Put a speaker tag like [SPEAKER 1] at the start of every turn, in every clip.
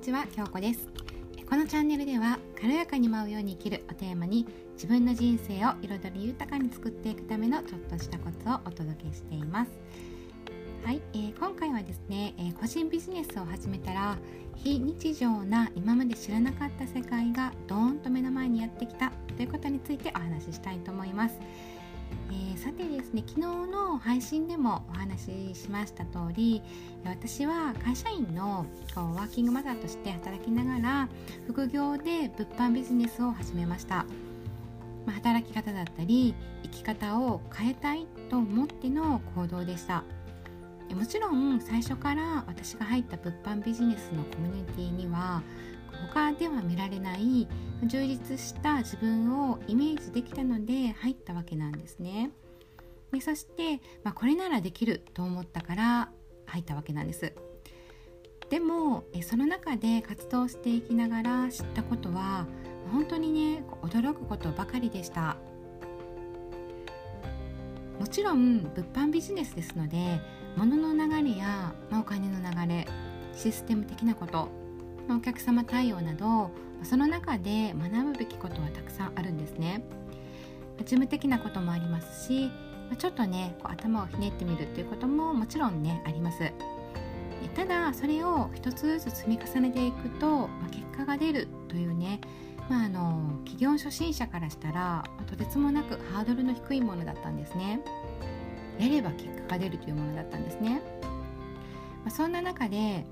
[SPEAKER 1] ちは京子です。このチャンネルでは軽やかに舞うように生きるをテーマに自分の人生を彩り豊かに作っていくためのちょっとしたコツをお届けしています。はい、えー、今回はですね、えー、個人ビジネスを始めたら非日常な今まで知らなかった世界がドーンと目の前にやってきたということについてお話ししたいと思います。えー、さてですね昨日の配信でもお話ししました通り私は会社員のこうワーキングマザーとして働きながら副業で物販ビジネスを始めました、まあ、働き方だったり生き方を変えたいと思っての行動でした。もちろん最初から私が入った物販ビジネスのコミュニティには他では見られない充実した自分をイメージできたので入ったわけなんですね。でそして、まあ、これならできると思ったから入ったわけなんです。でもその中で活動していきながら知ったことは本当にね驚くことばかりでしたもちろん物販ビジネスですので物の流れや、まあ、お金の流れシステム的なことお客様対応などその中で学ぶべきことはたくさんあるんですね。事務的なこともありますしちょっとねこう頭をひねってみるということももちろんねあります。ただそれを一つずつ積み重ねていくと、ま結果が出るというね、まあ、あの企業初心者からしたらとてつもなくハードルの低いものだったんですね。やれば結果が出るというものだったんですね、まあ、そんな中で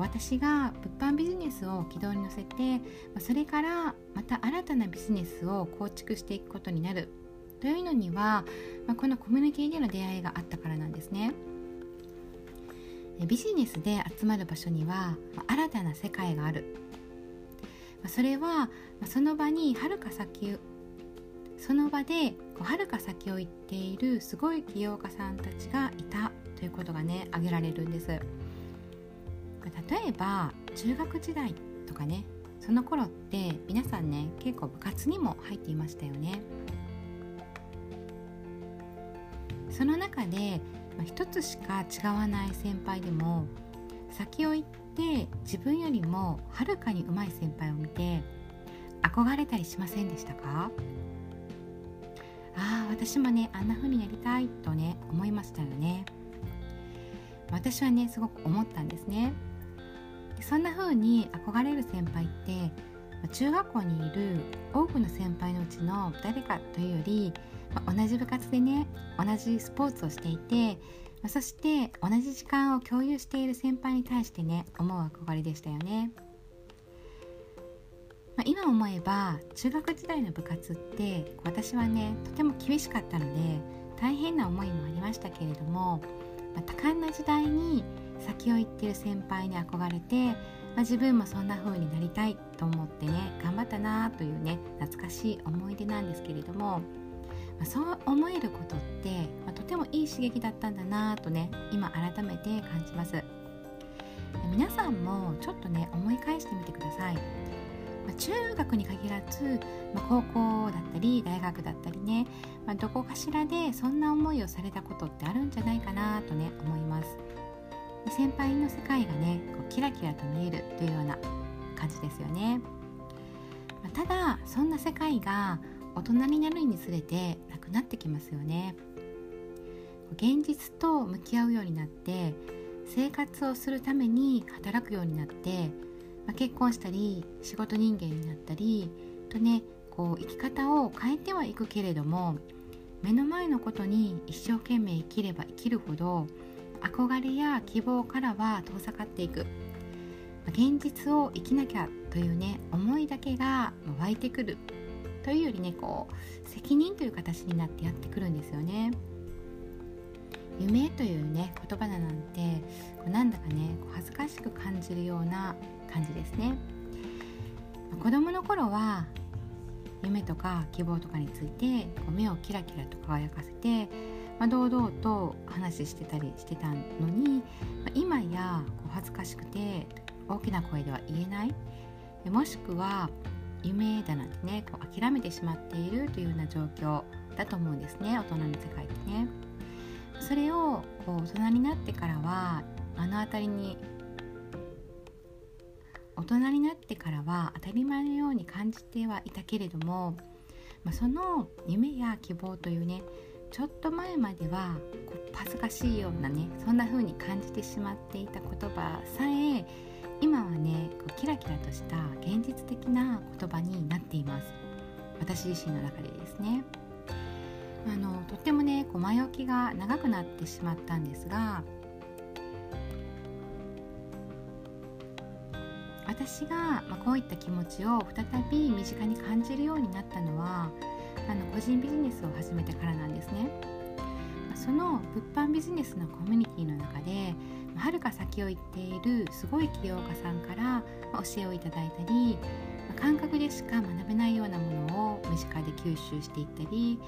[SPEAKER 1] 私が物販ビジネスを軌道に乗せてそれからまた新たなビジネスを構築していくことになる。というのにはまこのコミュニティでの出会いがあったからなんですね。ビジネスで集まる場所には新たな世界がある。それはその場にはるか先その場ではるか先を行っているすごい起業家さんたちがいたということがね挙げられるんです。例えば中学時代とかねその頃って皆さんね結構部活にも入っていましたよね。その中で、まあ、一つしか違わない先輩でも先を行って自分よりもはるかに上手い先輩を見て憧れたりしませんでしたか？ああ私もねあんな風になりたいとね思いましたよね。私はねすごく思ったんですね。そんな風に憧れる先輩って中学校にいる多くの先輩のうちの誰かというより同じ部活でね同じスポーツをしていてそして同じ時間を共有している先輩に対してね思う憧れでしたよね。まあ、今思えば中学時代の部活って私はねとても厳しかったので大変な思いもありましたけれども、まあ、多感な時代に先を行ってる先輩に憧れて、まあ、自分もそんな風になりたいと思ってね頑張ったなというね懐かしい思い出なんですけれども、まあ、そう思えることって、まあ、とてもいい刺激だったんだなとね今改めて感じます。皆さんもちょっとね思い返してみてください。ま中学に限らず、まあ、高校だったり大学だったりね、まあ、どこかしらでそんな思いをされたことってあるんじゃないかなとね思い先輩の世界がねこうキラキラと見えるというような感じですよね、まあ、ただそんな世界が大人になるにつれてなくなってきますよね。現実と向き合うようになって生活をするために働くようになって、まあ、結婚したり仕事人間になったりとねこう生き方を変えてはいくけれども目の前のことに一生懸命生きれば生きるほど憧れや希望からは遠ざかっていく。現実を生きなきゃというね思いだけが湧いてくる。というよりねこう責任という形になってやってくるんですよね。夢というね言葉だなんてこうなんだかね恥ずかしく感じるような感じですね。子供の頃は夢とか希望とかについてこう目をキラキラと輝かせてまあ、堂々と話してたりしてたのに、まあ、今やこう恥ずかしくて大きな声では言えないもしくは夢だなんてねこう諦めてしまっているというような状況だと思うんですね大人の世界ってね。それをこう大人になってからは目の当たりに大人になってからは当たり前のように感じてはいたけれども、まあ、その夢や希望というねちょっと前まではこう恥ずかしいようなねそんな風に感じてしまっていた言葉さえ今はねこうキラキラとした現実的な言葉になっています。私自身の中でですね。あのとってもねこう前置きが長くなってしまったんですが私が、まあ、こういった気持ちを再び身近に感じるようになったのはあの個人ビジネスを始めてからなんですね。その物販ビジネスのコミュニティの中ではるか先を行っているすごい起業家さんから教えをいただいたり感覚でしか学べないようなものを身近で吸収していったり、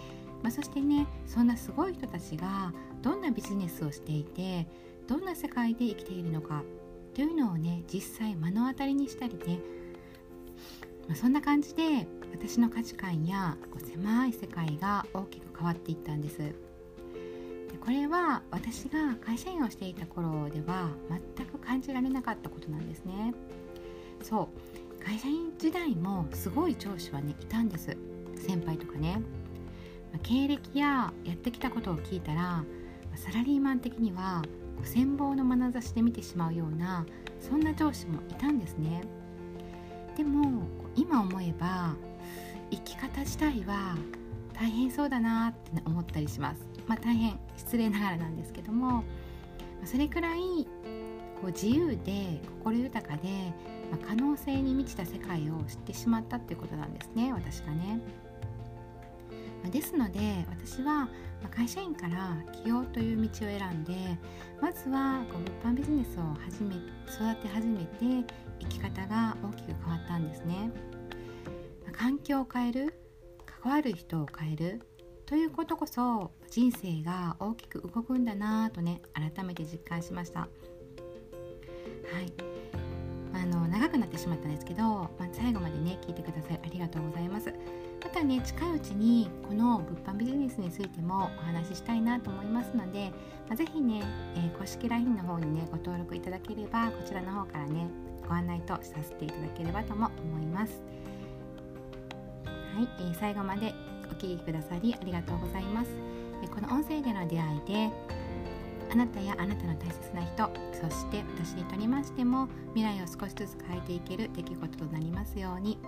[SPEAKER 1] まあ、そしてねそんなすごい人たちがどんなビジネスをしていてどんな世界で生きているのかというのをね実際目の当たりにしたりね、まあ、そんな感じで私の価値観やこう狭い世界が大きく変わっていったんです。でこれは私が会社員をしていた頃では全く感じられなかったことなんですね。そう会社員時代もすごい上司はねいたんです先輩とかね、まあ、経歴ややってきたことを聞いたらサラリーマン的には羨望の眼差しで見てしまうようなそんな上司もいたんですねでも今思えば生き方自体は大変そうだなって思ったりしますまあ大変失礼ながらなんですけどもそれくらいこう自由で心豊かで、まあ、可能性に満ちた世界を知ってしまったっていうことなんですね私がね。ですので私は会社員から起業という道を選んでまずはこう物販ビジネスを始め育て始めて生き方が大きく変わったんですね。環境を変える関わる人を変えるということこそ人生が大きく動くんだなぁとね改めて実感しました。はい。あの長くなってしまったんですけど、まあ、最後までね聞いてください。ありがとうございます。またね近いうちにこの物販ビジネスについてもお話ししたいなと思いますので、まあ、ぜひね、えー、公式 LINE の方にねご登録いただければこちらの方からねご案内とさせていただければとも思います。はい、えー、最後までお聴きくださりありがとうございます、え、この音声での出会いであなたやあなたの大切なしても未来を少しずつ変えていける出来事となりますように。